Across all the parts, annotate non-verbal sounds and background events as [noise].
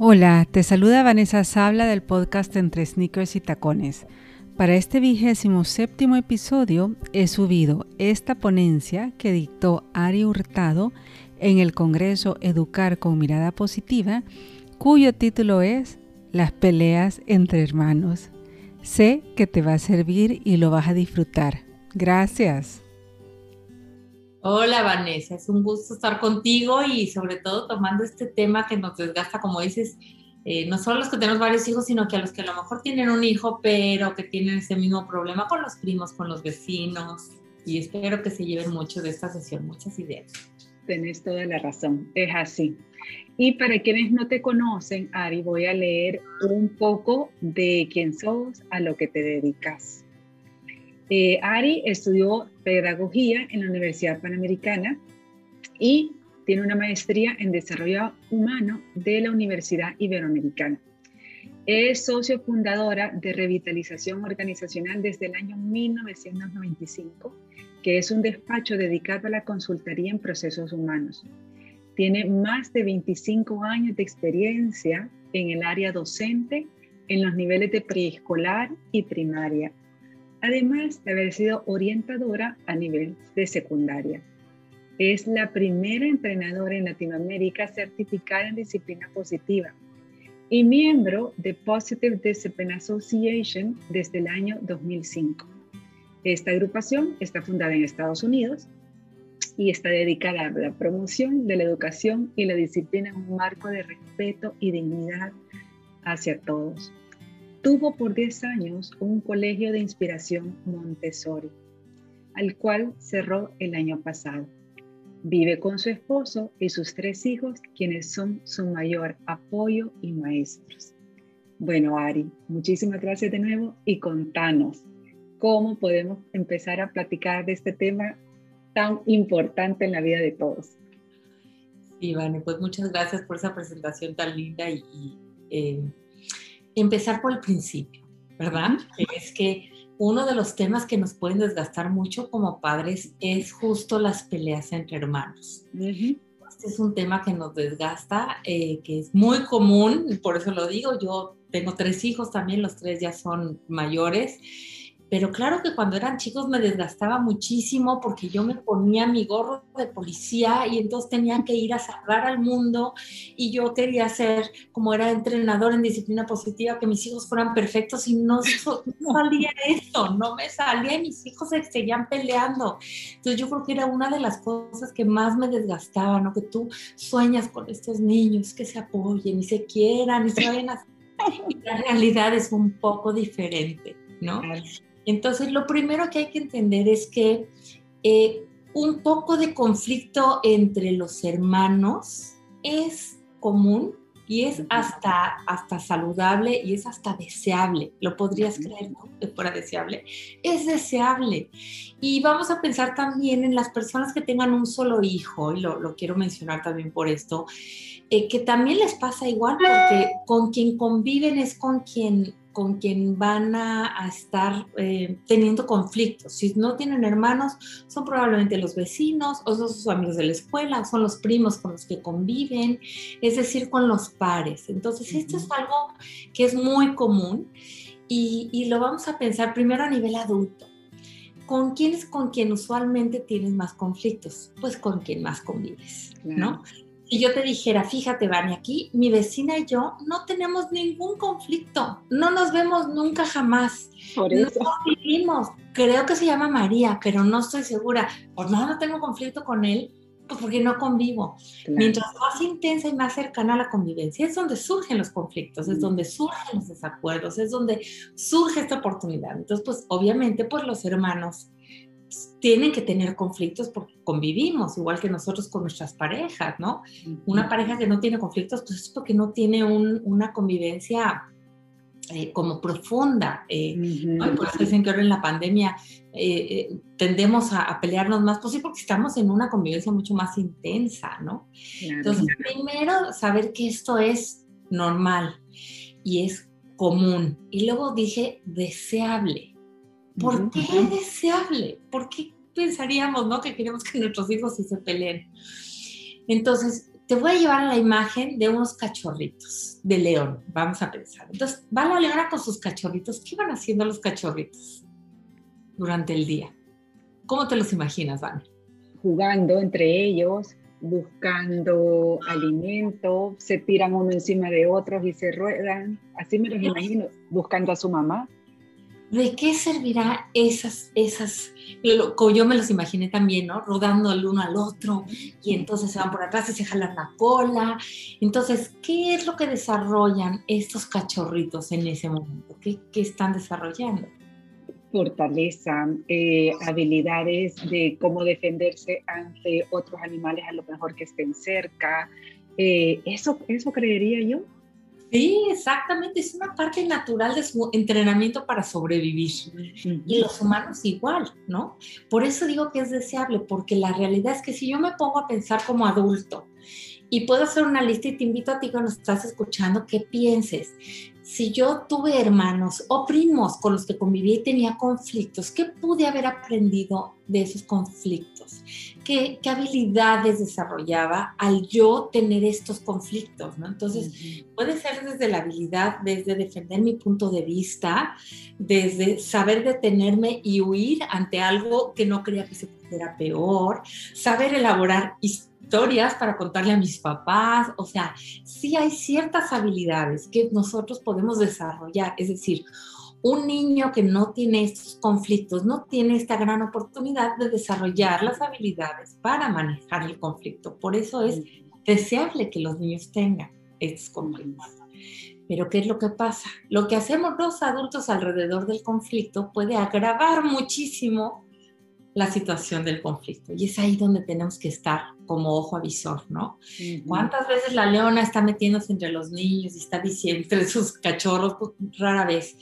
Hola, te saluda Vanessa Sabla del podcast Entre Sneakers y Tacones. Para este vigésimo séptimo episodio he subido esta ponencia que dictó Ari Hurtado en el Congreso Educar con Mirada Positiva, cuyo título es Las peleas entre hermanos. Sé que te va a servir y lo vas a disfrutar. Gracias. Hola Vanessa, es un gusto estar contigo y sobre todo tomando este tema que nos desgasta, como dices, eh, no solo los que tenemos varios hijos, sino que a los que a lo mejor tienen un hijo, pero que tienen ese mismo problema con los primos, con los vecinos. Y espero que se lleven mucho de esta sesión, muchas ideas. Tenés toda la razón, es así. Y para quienes no te conocen, Ari, voy a leer un poco de quién sos, a lo que te dedicas. Eh, Ari estudió pedagogía en la Universidad Panamericana y tiene una maestría en desarrollo humano de la Universidad Iberoamericana. Es socio fundadora de Revitalización Organizacional desde el año 1995, que es un despacho dedicado a la consultoría en procesos humanos. Tiene más de 25 años de experiencia en el área docente en los niveles de preescolar y primaria además de haber sido orientadora a nivel de secundaria. Es la primera entrenadora en Latinoamérica certificada en disciplina positiva y miembro de Positive Discipline Association desde el año 2005. Esta agrupación está fundada en Estados Unidos y está dedicada a la promoción de la educación y la disciplina en un marco de respeto y dignidad hacia todos. Tuvo por 10 años un colegio de inspiración Montessori, al cual cerró el año pasado. Vive con su esposo y sus tres hijos, quienes son su mayor apoyo y maestros. Bueno, Ari, muchísimas gracias de nuevo y contanos cómo podemos empezar a platicar de este tema tan importante en la vida de todos. Sí, Vane, pues muchas gracias por esa presentación tan linda y, eh, empezar por el principio, ¿verdad? es que uno de los temas que nos pueden desgastar mucho como padres es justo las peleas entre hermanos. Este es un tema que nos desgasta, eh, que es muy común, por eso lo digo, yo tengo tres hijos también, los tres ya son mayores pero claro que cuando eran chicos me desgastaba muchísimo porque yo me ponía mi gorro de policía y entonces tenía que ir a salvar al mundo y yo quería ser, como era entrenador en disciplina positiva, que mis hijos fueran perfectos y no, [laughs] salía esto, no me salía y mis hijos se seguían peleando. Entonces yo creo que era una de las cosas que más me desgastaba, ¿no? Que tú sueñas con estos niños que se apoyen y se quieran y se vayan a... Y [laughs] la realidad es un poco diferente, ¿no? Entonces, lo primero que hay que entender es que eh, un poco de conflicto entre los hermanos es común y es hasta, hasta saludable y es hasta deseable. ¿Lo podrías creer, no? Que fuera deseable. Es deseable. Y vamos a pensar también en las personas que tengan un solo hijo, y lo, quiero mencionar también por esto, eh, que también les pasa igual porque con quien conviven es con quien con quien van a, estar eh, teniendo conflictos. Si no tienen hermanos, son probablemente los vecinos, o son sus amigos de la escuela, o son los primos con los que conviven, es decir, con los pares. Entonces, esto es algo que es muy común y, lo vamos a pensar primero a nivel adulto. ¿Con quién es con quien usualmente tienes más conflictos? Pues con quien más convives, ¿no? Si yo te dijera, fíjate, Vani, aquí mi vecina y yo no tenemos ningún conflicto, no nos vemos nunca jamás. Por eso. No vivimos. Creo que se llama María, pero no estoy segura. Por no, no tengo conflicto con él, pues porque no convivo. Mientras más intensa y más cercana a la convivencia, es donde surgen los conflictos, es mm. donde surgen los desacuerdos, es donde surge esta oportunidad. Entonces, pues obviamente, pues los hermanos tienen que tener conflictos porque convivimos, igual que nosotros con nuestras parejas, ¿no? Una pareja que no tiene conflictos, pues es porque no tiene una convivencia eh, como profunda. Eh, Por eso dicen que ahora en la pandemia eh, tendemos a, pelearnos más, pues sí, porque estamos en una convivencia mucho más intensa, ¿no? Entonces, primero, saber que esto es normal y es común. Y luego dije, deseable. ¿Por qué es deseable? ¿Por qué pensaríamos, no? Que queremos que nuestros hijos se peleen. Entonces, te voy a llevar a la imagen de unos cachorritos de león, vamos a pensar. Entonces, va la leona con sus cachorritos. ¿Qué van haciendo los cachorritos durante el día? ¿Cómo te los imaginas, Van? Jugando entre ellos, buscando alimento, se tiran uno encima de otros y se ruedan. Así me los imagino, buscando a su mamá. ¿De qué servirá esas, esas, yo me los imaginé también, ¿no? Rodando el uno al otro y entonces se van por atrás y se jalan la cola. Entonces, ¿qué es lo que desarrollan estos cachorritos en ese momento? ¿Qué, están desarrollando? Fortaleza, eh, habilidades de cómo defenderse ante otros animales a lo mejor que estén cerca. Eh, eso, eso creería yo. Sí, exactamente, es una parte natural de su entrenamiento para sobrevivir. Y los humanos igual, ¿no? Por eso digo que es deseable, porque la realidad es que si yo me pongo a pensar como adulto y puedo hacer una lista y te invito a ti cuando estás escuchando que pienses, si yo tuve hermanos o primos con los que conviví y tenía conflictos, ¿qué pude haber aprendido de esos conflictos? ¿Qué, habilidades desarrollaba al yo tener estos conflictos? ¿no? Entonces, puede ser desde la habilidad, desde defender mi punto de vista, desde saber detenerme y huir ante algo que no creía que se pudiera peor, saber elaborar historias historias para contarle a mis papás, o sea, sí hay ciertas habilidades que nosotros podemos desarrollar, es decir, un niño que no tiene estos conflictos no tiene esta gran oportunidad de desarrollar las habilidades para manejar el conflicto. Por eso es deseable que los niños tengan estos conflictos. Pero ¿qué es lo que pasa? Lo que hacemos los adultos alrededor del conflicto puede agravar muchísimo la situación del conflicto. Y es ahí donde tenemos que estar como ojo avisor, ¿no? ¿Cuántas veces la leona está metiéndose entre los niños y está diciendo entre sus cachorros? Pues, rara vez.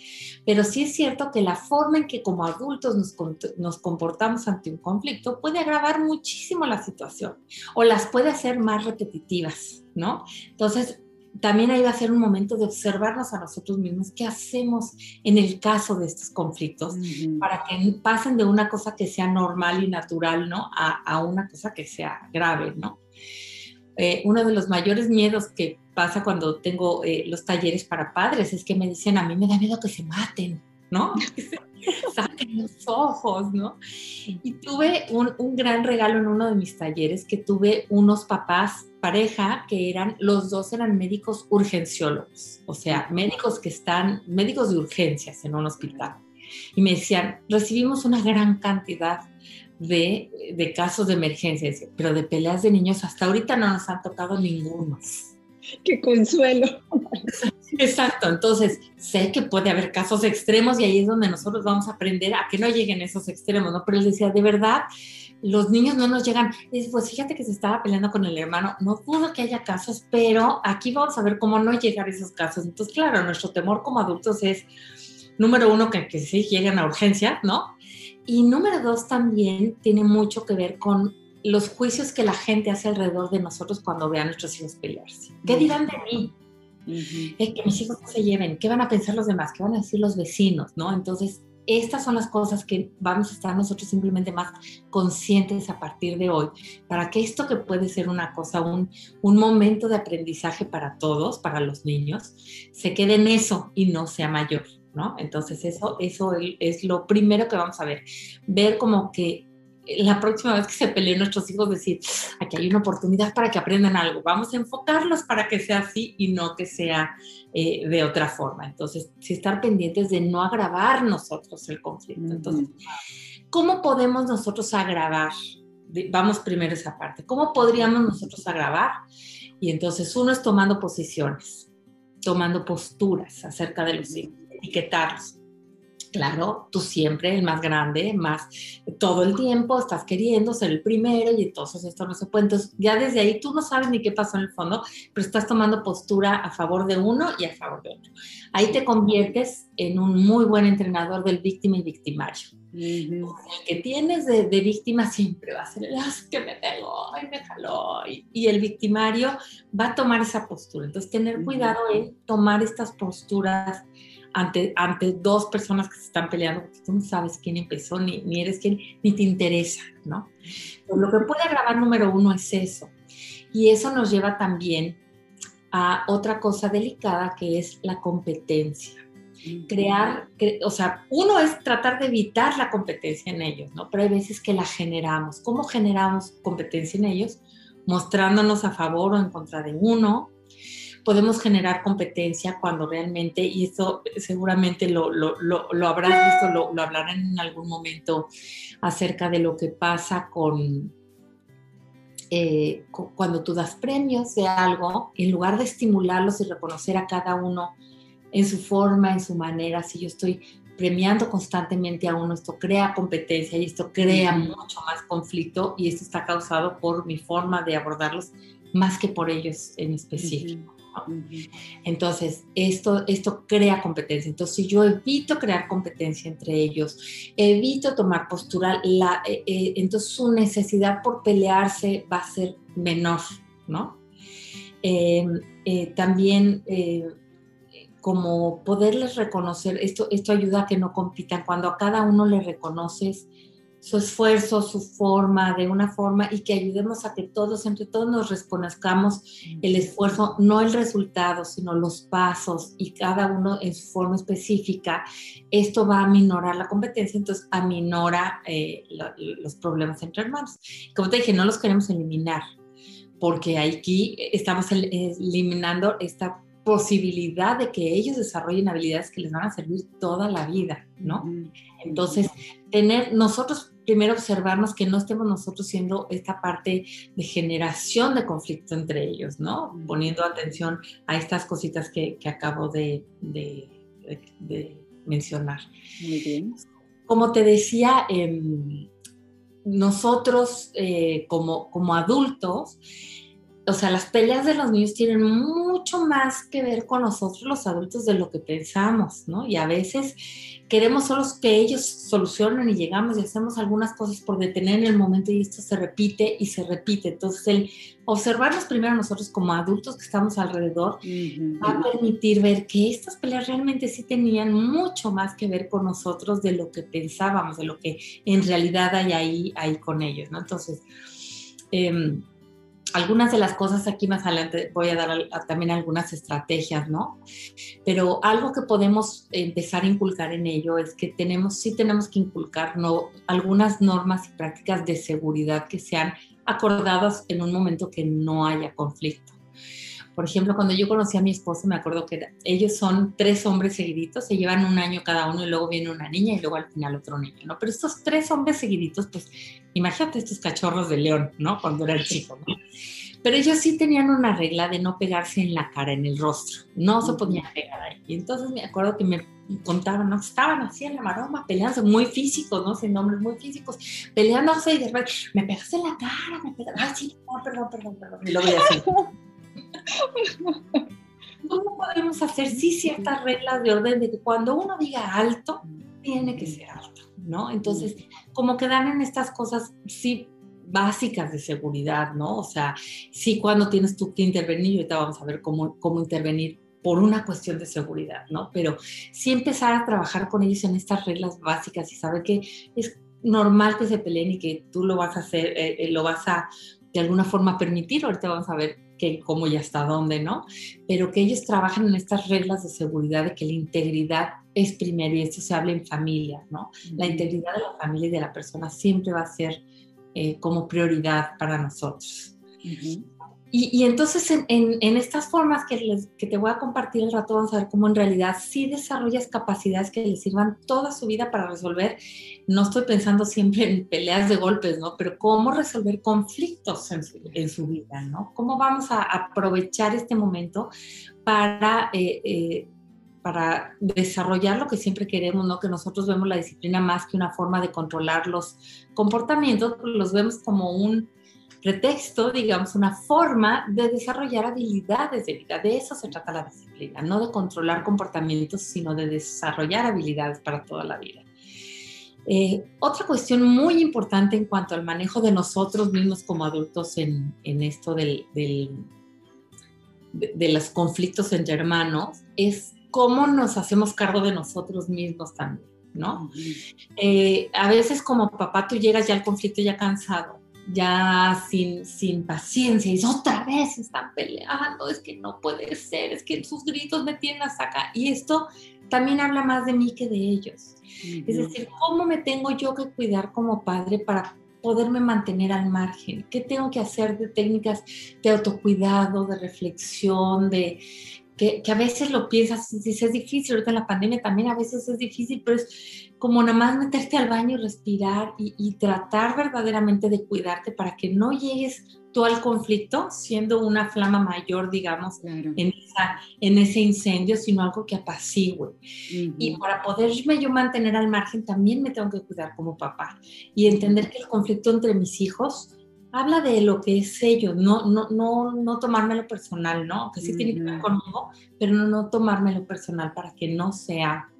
Pero sí es cierto que la forma en que como adultos nos, nos comportamos ante un conflicto puede agravar muchísimo la situación o las puede hacer más repetitivas, ¿no? Entonces, también ahí va a ser un momento de observarnos a nosotros mismos, qué hacemos en el caso de estos conflictos, para que pasen de una cosa que sea normal y natural, ¿no? A, una cosa que sea grave, ¿no? Eh, uno de los mayores miedos que pasa cuando tengo eh, los talleres para padres es que me dicen, a mí me da miedo que se maten, ¿no? [laughs] [laughs] saquen los ojos, ¿no? Y tuve un, un, gran regalo en uno de mis talleres, que tuve unos papás, pareja, que eran, los dos eran médicos urgenciólogos, o sea, médicos que están, médicos de urgencias en un hospital. Y me decían, recibimos una gran cantidad de, de casos de emergencia, pero de peleas de niños hasta ahorita no nos han tocado ninguno. Qué consuelo. [laughs] Exacto, entonces sé que puede haber casos extremos y ahí es donde nosotros vamos a aprender a que no lleguen esos extremos, ¿no? Pero él decía, de verdad, los niños no nos llegan. Y pues fíjate que se estaba peleando con el hermano, no dudo que haya casos, pero aquí vamos a ver cómo no llegar a esos casos. Entonces, claro, nuestro temor como adultos es, número uno, que, que sí lleguen a urgencia, ¿no? Y número dos, también tiene mucho que ver con los juicios que la gente hace alrededor de nosotros cuando ve a nuestros hijos pelearse. ¿Qué dirán de mí? Es que mis hijos no se lleven, ¿qué van a pensar los demás? ¿Qué van a decir los vecinos? ¿No? Entonces, estas son las cosas que vamos a estar nosotros simplemente más conscientes a partir de hoy, para que esto que puede ser una cosa, un, un momento de aprendizaje para todos, para los niños, se quede en eso y no sea mayor, ¿no? Entonces eso, eso es lo primero que vamos a ver, ver como que la próxima vez que se peleen nuestros hijos, decir, aquí hay una oportunidad para que aprendan algo, vamos a enfocarlos para que sea así y no que sea eh, de otra forma. Entonces, sí estar pendientes de no agravar nosotros el conflicto. Entonces, ¿cómo podemos nosotros agravar? Vamos primero esa parte. ¿Cómo podríamos nosotros agravar? Y entonces uno es tomando posiciones, tomando posturas acerca de los hijos, etiquetarlos Claro, tú siempre el más grande, más todo el tiempo estás queriendo ser el primero y entonces esto no se puede. Entonces ya desde ahí tú no sabes ni qué pasó en el fondo, pero estás tomando postura a favor de uno y a favor de otro. Ahí te conviertes en un muy buen entrenador del víctima y victimario. El que tienes de, víctima siempre va a ser el que me pegó y me jaló. Y, el victimario va a tomar esa postura. Entonces, tener cuidado en tomar estas posturas ante, ante dos personas que se están peleando, porque tú no sabes quién empezó, ni, ni eres quién, ni te interesa, ¿no? lo que puede agravar número uno es eso, Y eso nos lleva también a otra cosa delicada que es la competencia. Crear, o sea, uno es tratar de evitar la competencia en ellos, ¿no? Pero hay veces que la generamos. ¿Cómo generamos competencia en ellos? Mostrándonos a favor o en contra de uno, podemos generar competencia cuando realmente, y esto seguramente lo, lo, lo, habrás visto, lo, lo, hablarán en algún momento acerca de lo que pasa con, eh, cuando tú das premios de algo, en lugar de estimularlos y reconocer a cada uno en su forma, en su manera, si yo estoy premiando constantemente a uno, esto crea competencia y esto crea mucho más conflicto y esto está causado por mi forma de abordarlos más que por ellos en específico. Entonces, esto, esto crea competencia. Entonces, si yo evito crear competencia entre ellos, evito tomar postura, eh, eh, entonces su necesidad por pelearse va a ser menor, ¿no? Em, eh, también como poderles reconocer, esto, esto ayuda a que no compitan. Cuando a cada uno le reconoces su esfuerzo, su forma, de una forma y que ayudemos a que todos, entre todos nos reconozcamos el esfuerzo, no el resultado, sino los pasos y cada uno en su forma específica. Esto va a minorar la competencia, entonces aminora eh, los problemas entre hermanos. Como te dije, no los queremos eliminar, porque aquí estamos eliminando esta posibilidad de que ellos desarrollen habilidades que les van a servir toda la vida, ¿no? Entonces, tener nosotros primero observarnos que no estemos nosotros siendo esta parte de generación de conflicto entre ellos, ¿no? Poniendo atención a estas cositas que, acabo de, mencionar. Muy bien. Como te decía, em, nosotros eh, como, como adultos, o sea, las peleas de los niños tienen mucho más que ver con nosotros los adultos de lo que pensamos, ¿no? Y a veces queremos solo que ellos solucionen y llegamos y hacemos algunas cosas por detener en el momento y esto se repite y se repite. Entonces, el observarnos primero nosotros como adultos que estamos alrededor va a permitir ver que estas peleas realmente sí tenían mucho más que ver con nosotros de lo que pensábamos, de lo que en realidad hay ahí, ahí con ellos, ¿no? Entonces, eh, algunas de las cosas aquí más adelante voy a dar también algunas estrategias, ¿no? Pero algo que podemos empezar a inculcar en ello es que tenemos, sí tenemos que inculcar ¿no? algunas normas y prácticas de seguridad que sean acordadas en un momento que no haya conflicto. Por ejemplo, cuando yo conocí a mi esposo, me acuerdo que ellos son tres hombres seguiditos, se llevan un año cada uno y luego viene una niña y luego al final otro niño, ¿no? Pero estos tres hombres seguiditos, pues imagínate estos cachorros de león, ¿no? Cuando era el chico, ¿no? Pero ellos sí tenían una regla de no pegarse en la cara, en el rostro, no se podían pegar ahí. Y entonces me acuerdo que me contaban, ¿no? Estaban así en la maroma, peleándose, muy físicos, ¿no? Sin nombres muy físicos, peleándose y de repente, me pegaste en la cara, me pegaste, ay, sí, perdón, perdón, perdón. Y lo veía así. ¿Cómo podemos hacer sí ciertas reglas de orden de que cuando uno diga alto, tiene que ser alto, ¿no? Entonces, como quedan en estas cosas, sí, básicas de seguridad, ¿no? O sea, sí cuando tienes tú que intervenir, y ahorita vamos a ver cómo, cómo intervenir por una cuestión de seguridad, ¿no? Pero sí empezar a trabajar con ellos en estas reglas básicas y saber que es normal que se peleen y que tú lo vas a hacer, eh, eh, lo vas a de alguna forma permitir, ahorita vamos a ver que cómo y hasta dónde, ¿no? Pero que ellos trabajan en estas reglas de seguridad de que la integridad es primero y esto se habla en familia, ¿no? La integridad de la familia y de la persona siempre va a ser eh, como prioridad para nosotros. Y, entonces en, estas formas que, te voy a compartir el rato, vamos a ver cómo en realidad sí desarrollas capacidades que les sirvan toda su vida para resolver. No estoy pensando siempre en peleas de golpes, ¿no? Pero cómo resolver conflictos en su, en su vida, ¿no? Cómo vamos a aprovechar este momento para... Eh, eh, para desarrollar lo que siempre queremos, ¿no? Que nosotros vemos la disciplina más que una forma de controlar los comportamientos, los vemos como un, pretexto, digamos, una forma de desarrollar habilidades de vida. De eso se trata la disciplina, no de controlar comportamientos, sino de desarrollar habilidades para toda la vida. Eh, otra cuestión muy importante en cuanto al manejo de nosotros mismos como adultos en, en esto del, del, de, los conflictos entre hermanos es cómo nos hacemos cargo de nosotros mismos también, ¿no? Eh, a veces como papá tú llegas ya al conflicto ya cansado ya sin, sin paciencia, y otra vez están peleando, es que no puede ser, es que sus gritos me tienen hasta acá. Y esto también habla más de mí que de ellos. Es decir, ¿cómo me tengo yo que cuidar como padre para poderme mantener al margen? ¿Qué tengo que hacer de técnicas de autocuidado, de reflexión, de que, a veces lo piensas, dices, es difícil, ahorita en la pandemia también a veces es difícil, pero es como nada más meterte al baño y respirar y, tratar verdaderamente de cuidarte para que no llegues tú al conflicto siendo una flama mayor, digamos, en, en, ese incendio, sino algo que apacigüe. Y para poderme yo mantener al margen, también me tengo que cuidar como papá y entender que el conflicto entre mis hijos habla de lo que es ello, no, no, no, no tomármelo personal, ¿no? Que sí tiene que ver conmigo, pero no, no tomármelo personal para que no sea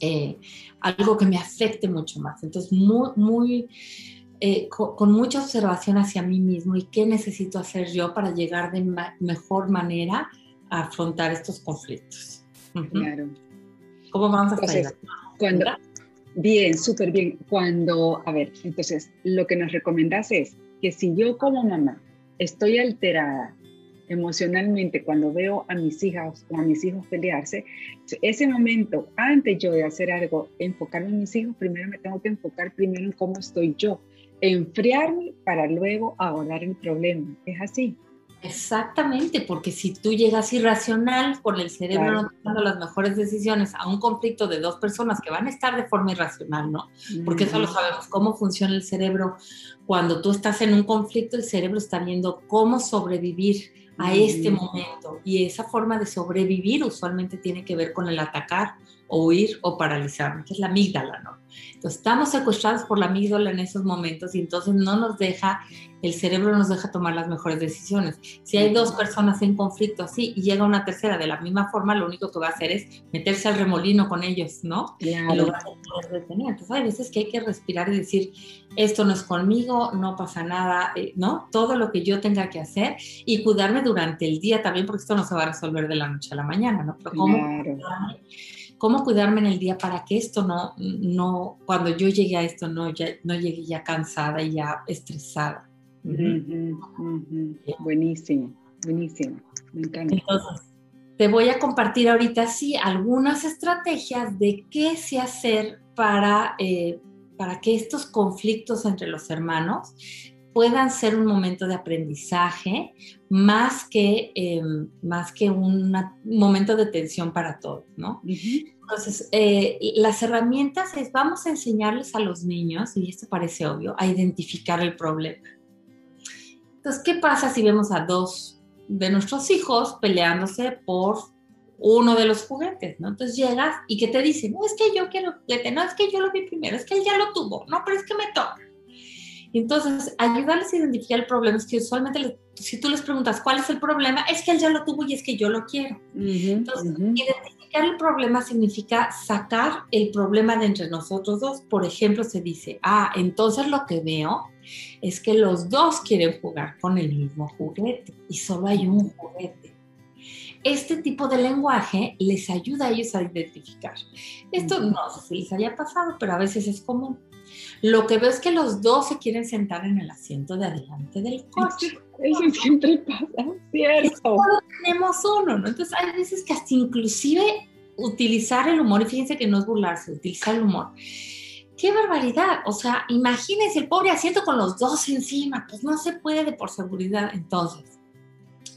eh, algo que me afecte mucho más. Entonces, muy, muy, eh, con, mucha observación hacia mí mismo y qué necesito hacer yo para llegar de mejor manera a afrontar estos conflictos. Claro. ¿Cómo vamos a hacer? Cuando, bien, súper bien. Cuando, a ver, entonces, lo que nos recomendas es que si yo como mamá estoy alterada emocionalmente cuando veo a mis hijas o a mis hijos pelearse, ese momento, antes yo de hacer algo, enfocarme en mis hijos, primero me tengo que enfocar primero en cómo estoy yo, enfriarme para luego abordar el problema. Es así. Exactamente, porque si tú llegas irracional con el cerebro no tomando las mejores decisiones a un conflicto de dos personas que van a estar de forma irracional, ¿no? Porque eso lo sabemos, cómo funciona el cerebro. Cuando tú estás en un conflicto, el cerebro está viendo cómo sobrevivir a este momento y esa forma de sobrevivir usualmente tiene que ver con el atacar o huir o paralizar, que es la amígdala, ¿no? Entonces estamos secuestrados por la amígdala en esos momentos y entonces no nos deja, el cerebro nos deja tomar las mejores decisiones. Si hay dos personas en conflicto así y llega una tercera de la misma forma, lo único que va a hacer es meterse al remolino con ellos, ¿no? Claro. Y lo. Entonces hay veces que hay que respirar y decir, esto no es conmigo, no pasa nada, eh, ¿no? Todo lo que yo tenga que hacer y cuidarme durante el día también, porque esto no se va a resolver de la noche a la mañana, ¿no? Pero ¿cómo claro cómo cuidarme en el día para que esto no, no cuando yo llegue a esto, no, ya, no llegue ya cansada y ya estresada. Buenísimo, buenísimo, me encanta. Entonces, te voy a compartir ahorita, sí, algunas estrategias de qué se hacer para, eh, para que estos conflictos entre los hermanos puedan ser un momento de aprendizaje más que, em, más que un momento de tensión para todos, ¿no? Entonces, eh, las herramientas es, vamos a enseñarles a los niños, y esto parece obvio, a identificar el problema. Entonces, ¿qué pasa si vemos a dos de nuestros hijos peleándose por uno de los juguetes, ¿no? Entonces llegas y que te dicen, no, es que yo quiero juguete, no, es que yo lo vi primero, es que él ya lo tuvo, no, pero es que me toca. Entonces, ayudarles a identificar el problema es que usualmente si tú les preguntas cuál es el problema, es que él ya lo tuvo y es que yo lo quiero. Entonces, identificar el problema significa sacar el problema de entre nosotros dos. Por ejemplo, se dice, ah, entonces lo que veo es que los dos quieren jugar con el mismo juguete y solo hay un juguete. Este tipo de lenguaje les ayuda a ellos a identificar. Esto no sé si les haya pasado, pero a veces es común. Lo que veo es que los dos se quieren sentar en el asiento de adelante del coche. Eso siempre pasa, ¿cierto? Solo tenemos uno, ¿no? Entonces hay veces que hasta inclusive utilizar el humor, y fíjense que no es burlarse, utilizar el humor. ¡Qué barbaridad! O sea, imagínense el pobre asiento con los dos encima, pues no se puede por seguridad. Entonces,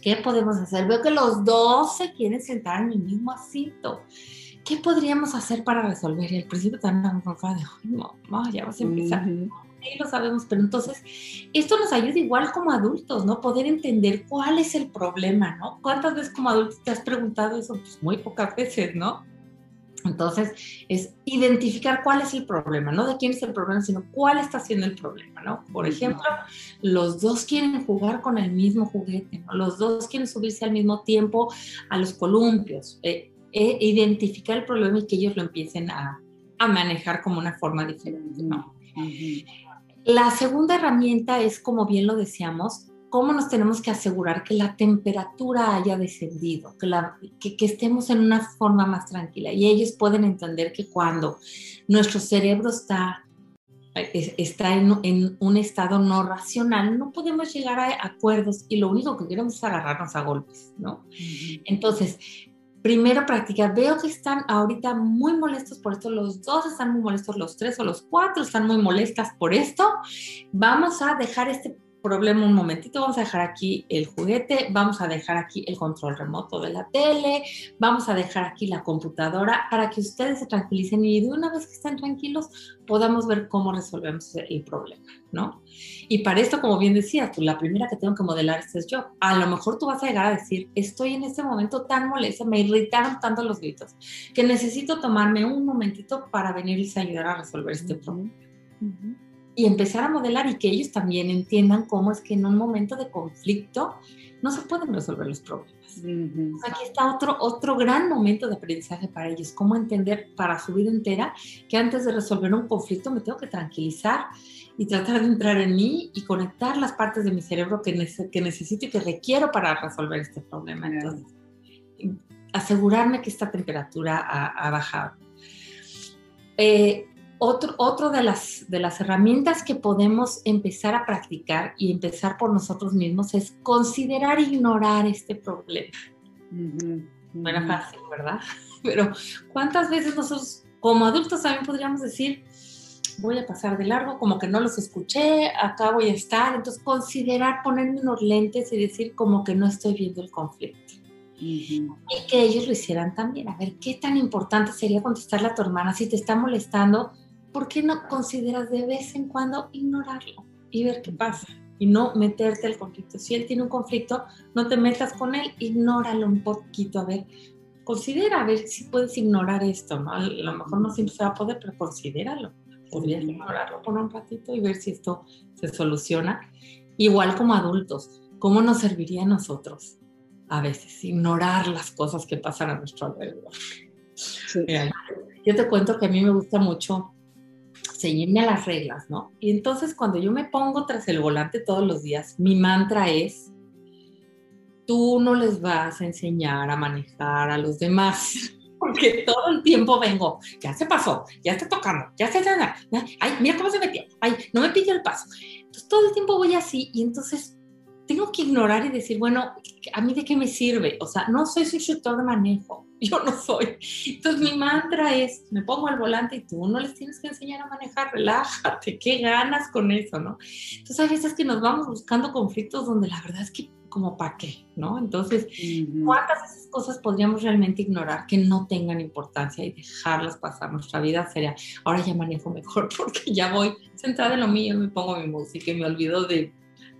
¿qué podemos hacer? Veo que los dos se quieren sentar en el mismo asiento. ¿Qué podríamos hacer para resolver? Y al principio también me de, no, ya vas a empezar. Sí, lo sabemos, pero entonces esto nos ayuda igual como adultos, ¿no? Poder entender cuál es el problema, ¿no? ¿Cuántas veces como adultos te has preguntado eso? Pues muy pocas veces, ¿no? Entonces, es identificar cuál es el problema, no de quién es el problema, sino cuál está siendo el problema, ¿no? Por ejemplo, los dos quieren jugar con el mismo juguete, ¿no? Los dos quieren subirse al mismo tiempo a los columpios. Eh, e identificar el problema y que ellos lo empiecen a, a manejar como una forma diferente. ¿no? La segunda herramienta es, como bien lo decíamos, cómo nos tenemos que asegurar que la temperatura haya descendido, que, la, que, que, estemos en una forma más tranquila. Y ellos pueden entender que cuando nuestro cerebro está está en, un estado no racional, no podemos llegar a acuerdos y lo único que queremos es agarrarnos a golpes, ¿no? Entonces, primero practicar, veo que están ahorita muy molestos por esto, los dos están muy molestos, los tres o los cuatro están muy molestas por esto, vamos a dejar este problema un momentito, vamos a dejar aquí el juguete, vamos a dejar aquí el control remoto de la tele, vamos a dejar aquí la computadora para que ustedes se tranquilicen y de una vez que estén tranquilos podamos ver cómo resolvemos el problema, ¿no? Y para esto, como bien decías, tú, la primera que tengo que modelar es yo. A lo mejor tú vas a llegar a decir, estoy en este momento tan molesta, me irritaron tanto los gritos, que necesito tomarme un momentito para venirles a ayudar a resolver este problema y empezar a modelar y que ellos también entiendan cómo es que en un momento de conflicto no se pueden resolver los problemas. Aquí está otro, otro gran momento de aprendizaje para ellos, cómo entender para su vida entera que antes de resolver un conflicto me tengo que tranquilizar y tratar de entrar en mí y conectar las partes de mi cerebro que, que necesito y que requiero para resolver este problema. Entonces, asegurarme que esta temperatura ha, ha bajado. Eh, otro, otro de, las, de las herramientas que podemos empezar a practicar y empezar por nosotros mismos es considerar ignorar este problema. No era fácil, ¿verdad? [laughs] Pero ¿cuántas veces nosotros como adultos también podríamos decir, voy a pasar de largo, como que no los escuché, acá voy a estar. Entonces, considerar ponerme unos lentes y decir como que no estoy viendo el conflicto. Y que ellos lo hicieran también. A ver, ¿qué tan importante sería contestarle a tu hermana si te está molestando? ¿Por qué no consideras de vez en cuando ignorarlo y ver qué pasa? Y no meterte al conflicto. Si él tiene un conflicto, no te metas con él, ignóralo un poquito, a ver, considera a ver si puedes ignorar esto, ¿no? A lo mejor no siempre se va a poder, pero considéralo. Podrías ignorarlo por un ratito y ver si esto se soluciona. Igual como adultos, ¿cómo nos serviría a nosotros a veces ignorar las cosas que pasan a nuestro alrededor? yo te cuento que a mí me gusta mucho seguirme a las reglas, ¿no? Y entonces cuando yo me pongo tras el volante todos los días, mi mantra es, tú no les vas a enseñar a manejar a los demás, [laughs] porque todo el tiempo vengo, ya se pasó, ya está tocando, ya se... Ay, mira cómo se metió, ay, no me pide el paso. Entonces todo el tiempo voy así y entonces tengo que ignorar y decir, bueno, ¿a mí de qué me sirve? O sea, no soy su instructor de manejo, [laughs] yo no soy. Entonces mi mantra es, me pongo al volante y tú no les tienes que enseñar a manejar, relájate, qué ganas con eso, ¿no? Entonces hay veces que nos vamos buscando conflictos donde la verdad es que como para qué, ¿no? Entonces, ¿cuántas de esas cosas podríamos realmente ignorar que no tengan importancia y dejarlas pasar? Nuestra vida sería, ahora ya manejo mejor [laughs] porque ya voy centrada en lo mío, me pongo mi música y me olvido de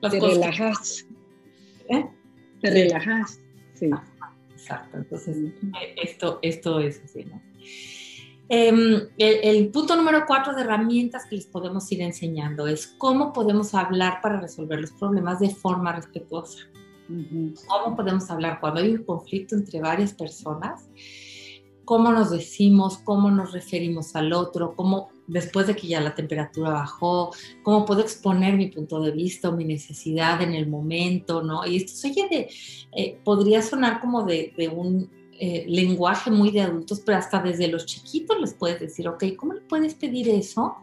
te relajas. ¿Eh? Te relajas, sí. exacto, entonces esto, esto es así, ¿no? Em, el, punto número cuatro de herramientas que les podemos ir enseñando es cómo podemos hablar para resolver los problemas de forma respetuosa. ¿Cómo podemos hablar cuando hay un conflicto entre varias personas? cómo nos decimos, cómo nos referimos al otro, cómo después de que ya la temperatura bajó, cómo puedo exponer mi punto de vista o mi necesidad en el momento, ¿no? Y esto oye de, eh, podría sonar como de, un eh, lenguaje muy de adultos, pero hasta desde los chiquitos les puedes decir, ok, ¿cómo le puedes pedir eso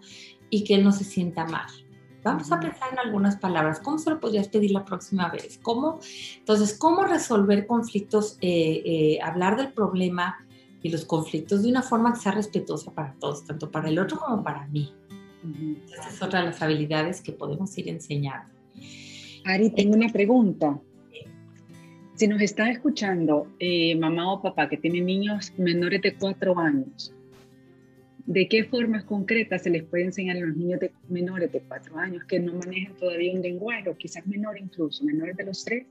y que él no se sienta mal? Vamos a pensar en algunas palabras. ¿Cómo se lo podrías pedir la próxima vez? ¿Cómo? Entonces, ¿cómo resolver conflictos? Eh, hablar del problema y los conflictos de una forma que sea respetuosa para todos, tanto para el otro como para mí. Esa es otra de las habilidades que podemos ir enseñando. Ari, tengo una pregunta. Si nos está escuchando eh, mamá o papá que tiene niños menores de cuatro años, ¿de qué formas concretas se les puede enseñar a los niños de, menores de cuatro años que no manejan todavía un lenguaje, o quizás menor incluso, menores de los tres,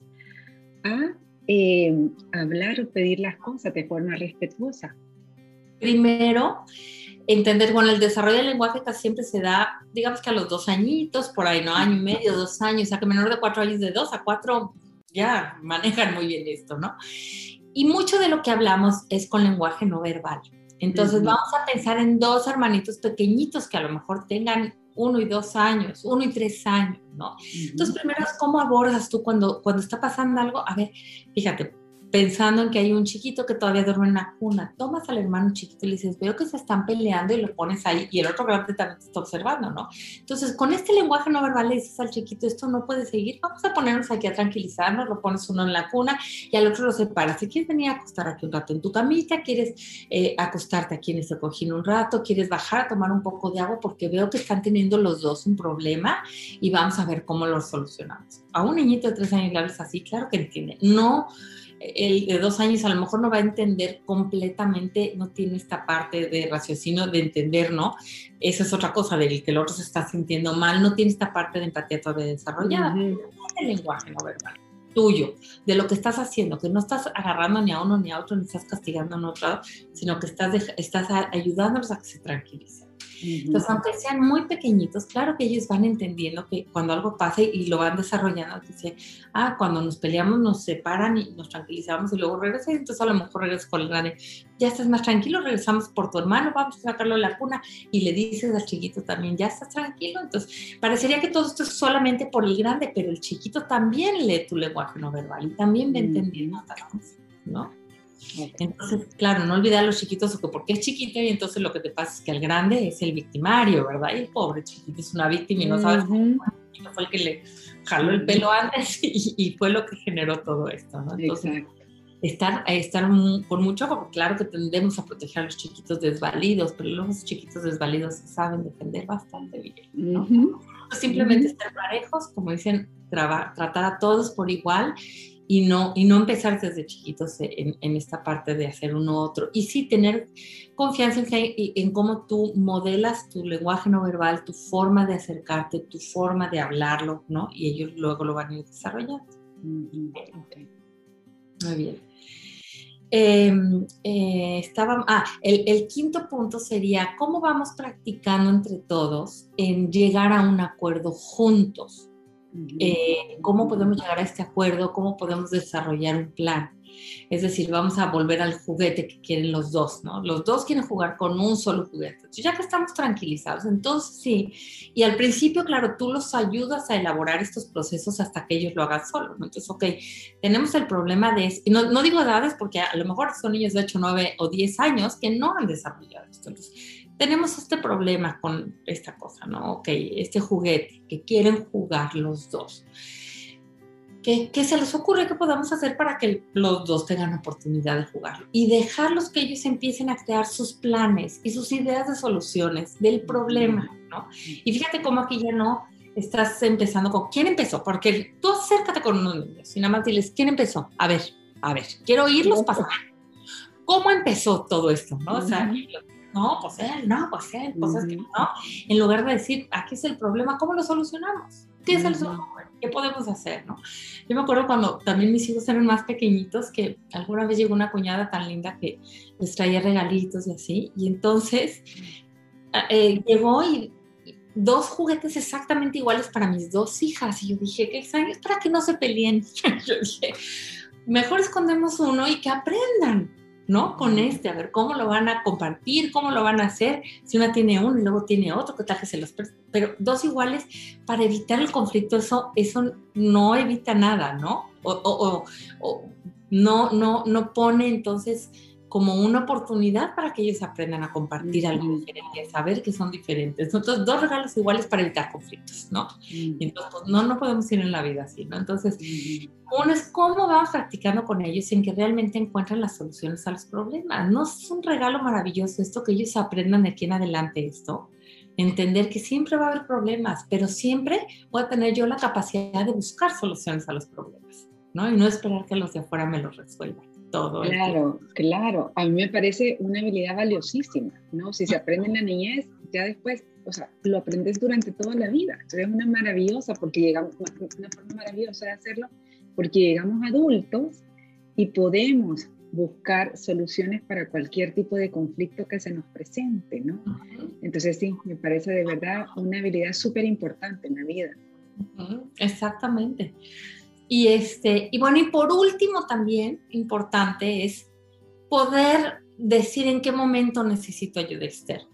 a eh, hablar o pedir las cosas de forma respetuosa? Primero, entender, bueno, el desarrollo del lenguaje casi siempre se da, digamos que a los dos añitos, por ahí, ¿no? Año y medio, dos años, o sea que menor de cuatro años, de dos a cuatro, ya manejan muy bien esto, ¿no? Y mucho de lo que hablamos es con lenguaje no verbal. Entonces vamos a pensar en dos hermanitos pequeñitos que a lo mejor tengan uno y dos años, uno y tres años, ¿no? Entonces, primero, ¿cómo abordas tú cuando, cuando está pasando algo? A ver, fíjate, pensando en que hay un chiquito que todavía duerme en la cuna, tomas al hermano chiquito y le dices, veo que se están peleando y lo pones ahí y el otro grande también te está observando, ¿no? Entonces, con este lenguaje no verbal le dices al chiquito, esto no puede seguir, vamos a ponernos aquí a tranquilizarnos, lo pones uno en la cuna y al otro lo separas. Si quieres venir a acostar aquí un rato en tu camita, quieres eh, acostarte aquí en ese cojín un rato, quieres bajar a tomar un poco de agua porque veo que están teniendo los dos un problema y vamos a ver cómo lo solucionamos. A un niñito de tres años le hablas así, claro que entiende. No el de dos años a lo mejor no va a entender completamente, no tiene esta parte de raciocinio de entender, ¿no? Esa es otra cosa, del que el otro se está sintiendo mal, no tiene esta parte de empatía todavía desarrollada. El lenguaje no verbal tuyo, de lo que estás haciendo, que no estás agarrando ni a uno ni a otro, ni estás castigando a otro, sino que estás, estás ayudándolos a que se tranquilicen. Entonces, aunque sean muy pequeñitos, claro que ellos van entendiendo que cuando algo pasa y lo van desarrollando, dice, ah, cuando nos peleamos nos separan y nos tranquilizamos y luego regresan, entonces a lo mejor regresas con el grande, ya estás más tranquilo, regresamos por tu hermano, vamos a sacarlo de la cuna y le dices al chiquito también, ya estás tranquilo. Entonces, parecería que todo esto es solamente por el grande, pero el chiquito también lee tu lenguaje no verbal y también va entendiendo otras ¿no? Entonces, claro, no olvidar a los chiquitos porque es chiquito y entonces lo que te pasa es que el grande es el victimario, ¿verdad? Y el pobre chiquito es una víctima y no sabes cómo fue el que le jaló el pelo antes [laughs] y, fue lo que generó todo esto, ¿no? Entonces, estar, estar con mucho ojo, porque claro que tendemos a proteger a los chiquitos desvalidos, pero los chiquitos desvalidos se saben defender bastante bien, ¿no? Simplemente estar parejos, como dicen, tratar a todos por igual y no, y no empezar desde chiquitos en, en, esta parte de hacer uno otro. Y sí tener confianza en, que, en cómo tú modelas tu lenguaje no verbal, tu forma de acercarte, tu forma de hablarlo, ¿no? Y ellos luego lo van a ir desarrollando. Muy bien. Em, eh, estaba, ah, el, el, quinto punto sería cómo vamos practicando entre todos en llegar a un acuerdo juntos. Eh, cómo podemos llegar a este acuerdo, cómo podemos desarrollar un plan. Es decir, vamos a volver al juguete que quieren los dos, ¿no? Los dos quieren jugar con un solo juguete. Entonces, ya que estamos tranquilizados, entonces sí. Y al principio, claro, tú los ayudas a elaborar estos procesos hasta que ellos lo hagan solos, ¿no? Entonces, ok, tenemos el problema de, y no, no digo edades porque a lo mejor son niños de 8, 9 o 10 años que no han desarrollado esto. Entonces, tenemos este problema con esta cosa, ¿no? Ok, este juguete que quieren jugar los dos. ¿Qué, ¿Qué, se les ocurre que podamos hacer para que los dos tengan oportunidad de jugarlo? Y dejarlos que ellos empiecen a crear sus planes y sus ideas de soluciones del problema, ¿no? Y fíjate cómo aquí ya no estás empezando con, ¿quién empezó? Porque tú acércate con unos niños y nada más diles, ¿quién empezó? A ver, a ver, quiero oírlos pasar. ¿Cómo empezó todo esto? ¿no? O sea, no, pues él, no, pues él, pues es que no. En lugar de decir, aquí es el problema, ¿cómo lo solucionamos? ¿Qué es el ¿Qué podemos hacer? ¿no? Yo me acuerdo cuando también mis hijos eran más pequeñitos, que alguna vez llegó una cuñada tan linda que les traía regalitos y así, y entonces eh, llegó y dos juguetes exactamente iguales para mis dos hijas, y yo dije, ¿qué es para que no se peleen? [laughs] yo dije, mejor escondemos uno y que aprendan, ¿no? Con este, a ver cómo lo van a compartir, cómo lo van a hacer, si una tiene uno y luego tiene otro, qué tal que se los pero dos iguales para evitar el conflicto, eso, eso no evita nada, ¿no? O, o no, no, no pone entonces como una oportunidad para que ellos aprendan a compartir algo diferente, a saber que son diferentes. Entonces, dos regalos iguales para evitar conflictos, ¿no? Entonces, pues, no, no podemos ir en la vida así, ¿no? Entonces, uno es cómo vamos practicando con ellos en que realmente encuentran las soluciones a los problemas. No es un regalo maravilloso esto que ellos aprendan de aquí en adelante esto. Entender que siempre va a haber problemas, pero siempre voy a tener yo la capacidad de buscar soluciones a los problemas, ¿no? Y no esperar que los de afuera me los resuelvan todo. Claro, claro. A mí me parece una habilidad valiosísima, ¿no? Si se aprende en la niñez, ya después, o sea, lo aprendes durante toda la vida. Entonces es una maravillosa, porque llegamos, una forma maravillosa de hacerlo, porque llegamos adultos y podemos buscar soluciones para cualquier tipo de conflicto que se nos presente, ¿no? Entonces sí, me parece de verdad una habilidad súper importante en la vida. Exactamente. Y, este, y bueno, y por último también importante es poder decir en qué momento necesito ayuda externa.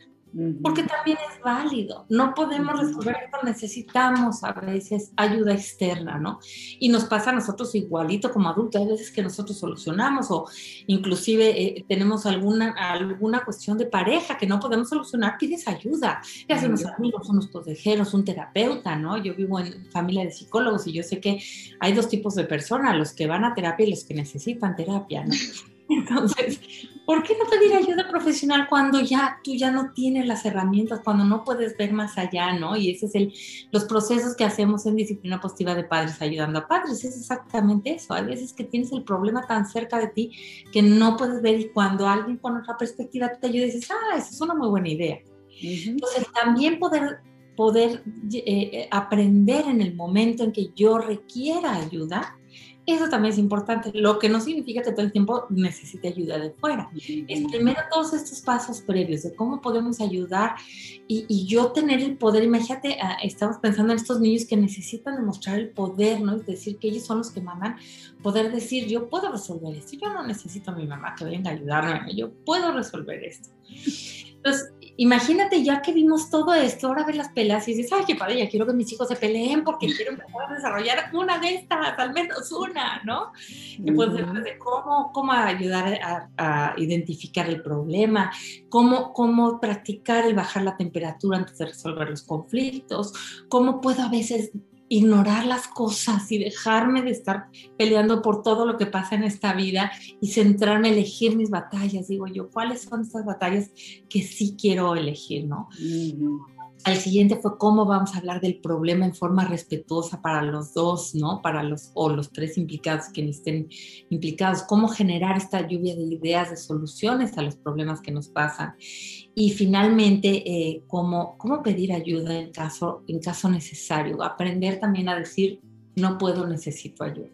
Porque también es válido. No podemos resolver esto, necesitamos a veces ayuda externa, ¿no? Y nos pasa a nosotros igualito como adultos, hay veces que nosotros solucionamos o inclusive eh, tenemos alguna, alguna cuestión de pareja que no podemos solucionar, pides ayuda, ya sea unos amigos, unos consejeros, un terapeuta, ¿no? Yo vivo en familia de psicólogos y yo sé que hay dos tipos de personas, los que van a terapia y los que necesitan terapia, ¿no? [laughs] Entonces, ¿por qué no pedir ayuda profesional cuando ya tú ya no tienes las herramientas, cuando no puedes ver más allá, ¿no? Y ese es el, los procesos que hacemos en disciplina positiva de padres ayudando a padres, es exactamente eso. Hay veces que tienes el problema tan cerca de ti que no puedes ver y cuando alguien con otra perspectiva te ayuda, dices, ah, esa es una muy buena idea. Entonces, también poder poder eh, eh, aprender en el momento en que yo requiera ayuda eso también es importante, lo que no significa que todo el tiempo necesite ayuda de fuera. Es primero todos estos pasos previos de cómo podemos ayudar y, yo tener el poder. Imagínate, ah, estamos pensando en estos niños que necesitan demostrar el poder, ¿no? Es decir, que ellos son los que mandan, poder decir, yo puedo resolver esto, yo no necesito a mi mamá que venga a ayudarme, yo puedo resolver esto. Entonces, imagínate ya que vimos todo esto, ahora ves las peleas y dices, ay, qué padre, ya quiero que mis hijos se peleen porque quiero empezar a desarrollar una de estas, al menos una, ¿no? Y pues de cómo, cómo ayudar a, a, identificar el problema, cómo, cómo practicar el bajar la temperatura antes de resolver los conflictos, cómo puedo a veces ignorar las cosas y dejarme de estar peleando por todo lo que pasa en esta vida y centrarme en elegir mis batallas. Digo yo, ¿cuáles son estas batallas que sí quiero elegir, no? Al siguiente fue cómo vamos a hablar del problema en forma respetuosa para los dos, ¿no? Para los o los tres implicados que estén implicados, cómo generar esta lluvia de ideas, de soluciones a los problemas que nos pasan. Y finalmente, eh, cómo, cómo pedir ayuda en caso, en caso necesario, aprender también a decir no puedo, necesito ayuda.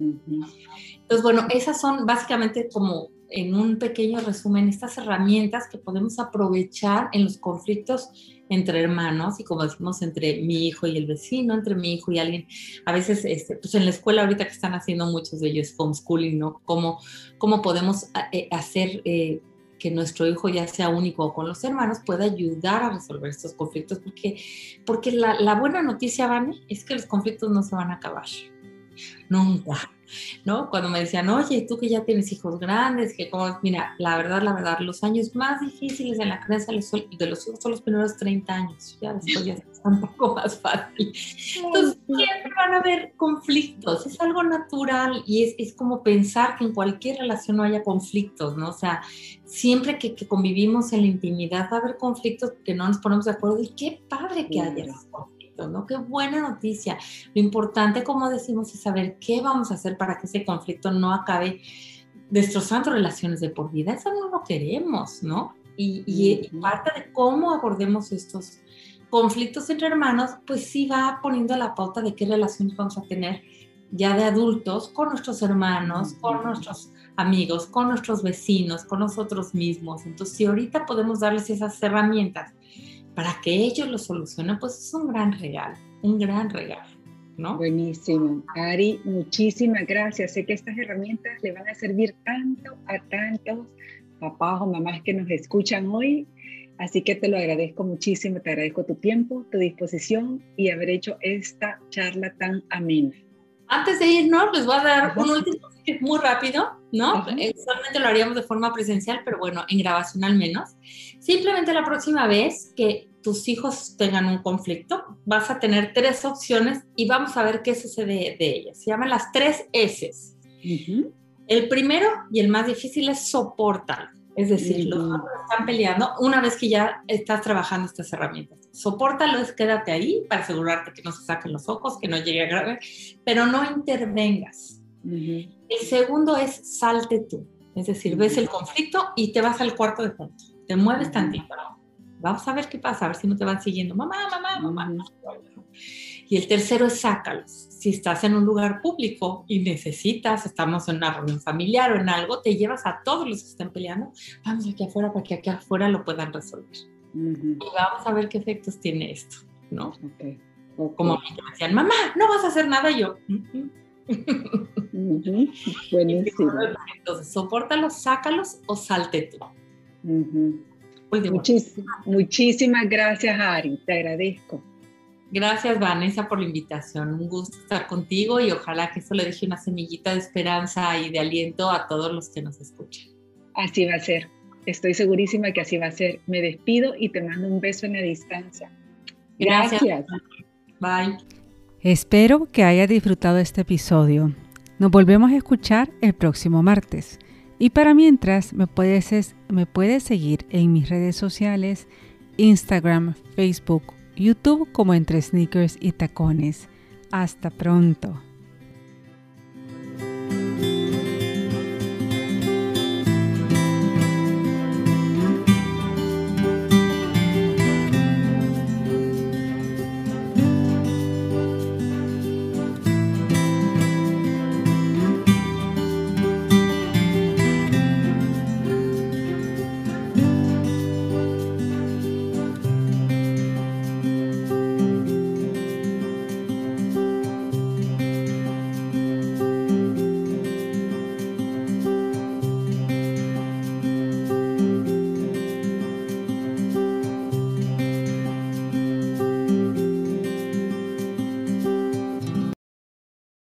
Entonces, bueno, esas son básicamente como en un pequeño resumen estas herramientas que podemos aprovechar en los conflictos entre hermanos y como decimos entre mi hijo y el vecino, entre mi hijo y alguien. A veces, este, pues en la escuela ahorita que están haciendo muchos de ellos homeschooling, ¿no? ¿Cómo, cómo podemos eh, hacer eh, que nuestro hijo ya sea único con los hermanos pueda ayudar a resolver estos conflictos? Porque, porque la, la buena noticia, Vane, es que los conflictos no se van a acabar. Nunca. ¿No? Cuando me decían, oye, tú que ya tienes hijos grandes, que como, mira, la verdad, la verdad, los años más difíciles en la crianza de los hijos son los primeros 30 años, ya después ya es un poco más fácil. Entonces, siempre van a haber conflictos, es algo natural y es, es como pensar que en cualquier relación no haya conflictos, ¿no? O sea, siempre que, que, convivimos en la intimidad va a haber conflictos que no nos ponemos de acuerdo y qué padre que haya conflictos ¿no? Qué buena noticia. Lo importante, como decimos, es saber qué vamos a hacer para que ese conflicto no acabe destrozando relaciones de por vida. Eso no lo queremos, ¿no? Y, parte de cómo abordemos estos conflictos entre hermanos, pues sí va poniendo la pauta de qué relaciones vamos a tener ya de adultos con nuestros hermanos, con nuestros amigos, con nuestros vecinos, con nosotros mismos. Entonces, si ahorita podemos darles esas herramientas para que ellos lo solucionen, pues es un gran regalo, un gran regalo. ¿No? Buenísimo. Ari, muchísimas gracias. Sé que estas herramientas le van a servir tanto a tantos papás o mamás que nos escuchan hoy. Así que te lo agradezco muchísimo. Te agradezco tu tiempo, tu disposición y haber hecho esta charla tan amena. Antes de irnos, les voy a dar un último muy rápido, ¿no? Eh, solamente lo haríamos de forma presencial, pero bueno, en grabación al menos. Simplemente la próxima vez que tus hijos tengan un conflicto, vas a tener tres opciones y vamos a ver qué sucede de ellas. Se llaman las tres S. El primero y el más difícil es soportar. Es decir, los otros están peleando una vez que ya estás trabajando estas herramientas. Sopórtalo, es quédate ahí para asegurarte que no se saquen los ojos, que no llegue a grave, pero no intervengas. El segundo es salte tú. Es decir, ves el conflicto y te vas al cuarto de fondo. Te mueves tantito. Vamos a ver qué pasa, a ver si no te van siguiendo. Mamá, mamá, mamá. Y el tercero es sácalos. Si estás en un lugar público y necesitas, estamos en una reunión familiar o en algo, te llevas a todos los que estén peleando, vamos aquí afuera para que aquí afuera lo puedan resolver. Y vamos a ver qué efectos tiene esto, ¿no? Como me decían, mamá, no vas a hacer nada, y yo. [laughs] Buenísimo. Entonces, sopórtalos, sácalos o salte tú. Muchísimas gracias, Ari. Te agradezco. Gracias, Vanessa, por la invitación. Un gusto estar contigo y ojalá que esto le deje una semillita de esperanza y de aliento a todos los que nos escuchan. Así va a ser. Estoy segurísima que así va a ser. Me despido y te mando un beso en la distancia. Gracias. Bye. Espero que haya disfrutado este episodio. Nos volvemos a escuchar el próximo martes. Y para mientras, me puedes, me puedes seguir en mis redes sociales, Instagram, Facebook, YouTube como entre sneakers y tacones. Hasta pronto.